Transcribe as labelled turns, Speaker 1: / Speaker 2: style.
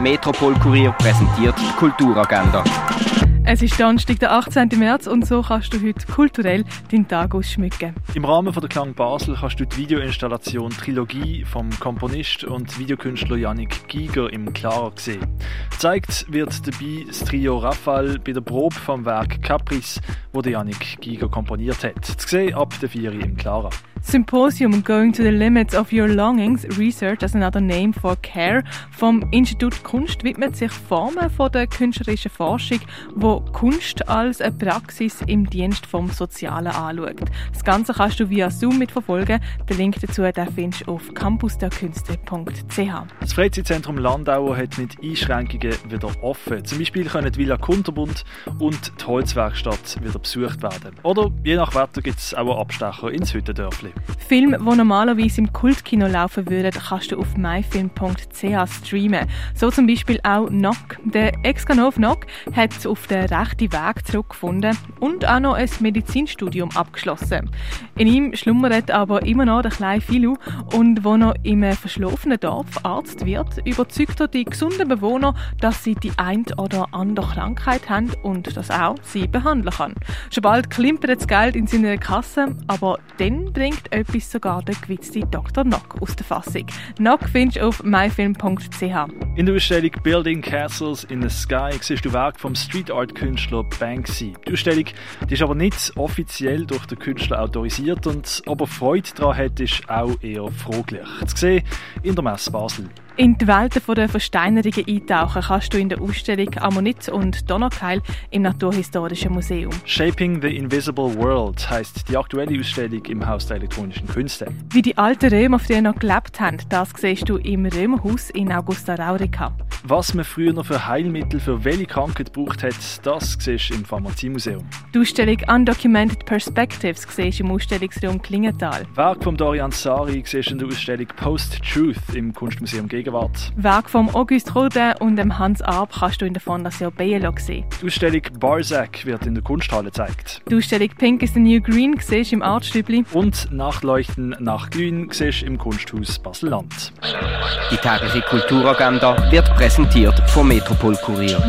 Speaker 1: Metropol Kurier präsentiert die Kulturagenda.
Speaker 2: Es ist Donnerstag, der 18. März und so kannst du heute kulturell deinen Tag ausschmücken.
Speaker 3: Im Rahmen von der Klang Basel kannst du die Videoinstallation Trilogie vom Komponist und Videokünstler Yannick Giger im Clara sehen. Zeigt wird dabei das Trio Raphael bei der Probe vom Werk Caprice, wo der Yannick Giger komponiert hat. Zu sehen ab der 4 im Clara.
Speaker 2: Symposium Going to the Limits of Your Longings Research as Another Name for Care vom Institut Kunst widmet sich Formen von der künstlerischen Forschung, wo Kunst als eine Praxis im Dienst vom Sozialen anschaut. Das Ganze kannst du via Zoom mitverfolgen. Den Link dazu den findest du auf campusderkünste.ch.
Speaker 3: Das Freizeitzentrum Landau hat mit Einschränkungen wieder offen. Zum Beispiel können die Villa Kunterbund und die Holzwerkstatt wieder besucht werden. Oder je nach Wetter gibt es auch Abstecher ins Hüttendörfli.
Speaker 2: Filme, die normalerweise im Kultkino laufen würden, kannst du auf myfilm.ch streamen. So zum Beispiel auch Knock. Der Ex-Ganov Knock hat auf den rechten Weg zurückgefunden und auch noch ein Medizinstudium abgeschlossen. In ihm schlummert aber immer noch der kleine Filu und wo er im verschlafenen Dorf Arzt wird, überzeugt er die gesunden Bewohner, dass sie die ein oder andere Krankheit haben und das auch sie behandeln kann. Schon bald klimpert das Geld in seine Kasse, aber dann bringt etwas sogar der gewitzte Dr. Nock aus der Fassung. Nock findest du auf myfilm.ch.
Speaker 3: In der Ausstellung Building Castles in the Sky siehst du Werk vom Street Art Künstler Banksy. Die Ausstellung die ist aber nicht offiziell durch den Künstler autorisiert und ob er Freude daran hat, ist auch eher fraglich. Zu sehen in der Messe Basel.
Speaker 2: In die Welten der Versteinerungen eintauchen kannst du in der Ausstellung Ammonit und Donaukeil im Naturhistorischen Museum.
Speaker 3: Shaping the Invisible World heißt die aktuelle Ausstellung im Haus der elektronischen Künste.
Speaker 2: Wie die alten Römer früher noch gelebt haben, das siehst du im Römerhaus in Augusta Raurica.
Speaker 3: Was man früher noch für Heilmittel für welche Krankheit gebraucht hat, das siehst du im Pharmaziemuseum.
Speaker 2: Die Ausstellung Undocumented Perspectives siehst du im Ausstellungsraum Klingenthal.
Speaker 3: Werk von Dorian Sari siehst du in der Ausstellung Post-Truth im Kunstmuseum Gegenwart.
Speaker 2: Werk von Auguste Rodin und dem Hans Arp kannst du in der Fondation Bielo sehen.
Speaker 3: Die Ausstellung Barzac wird in der Kunsthalle gezeigt.
Speaker 2: Die Ausstellung Pink is the New Green siehst du im Artstübli.
Speaker 3: Und Nachleuchten nach Grün siehst du im Kunsthaus Basel-Land.
Speaker 1: Die tägliche Kulturagenda wird präsentiert vom Metropol Kurier.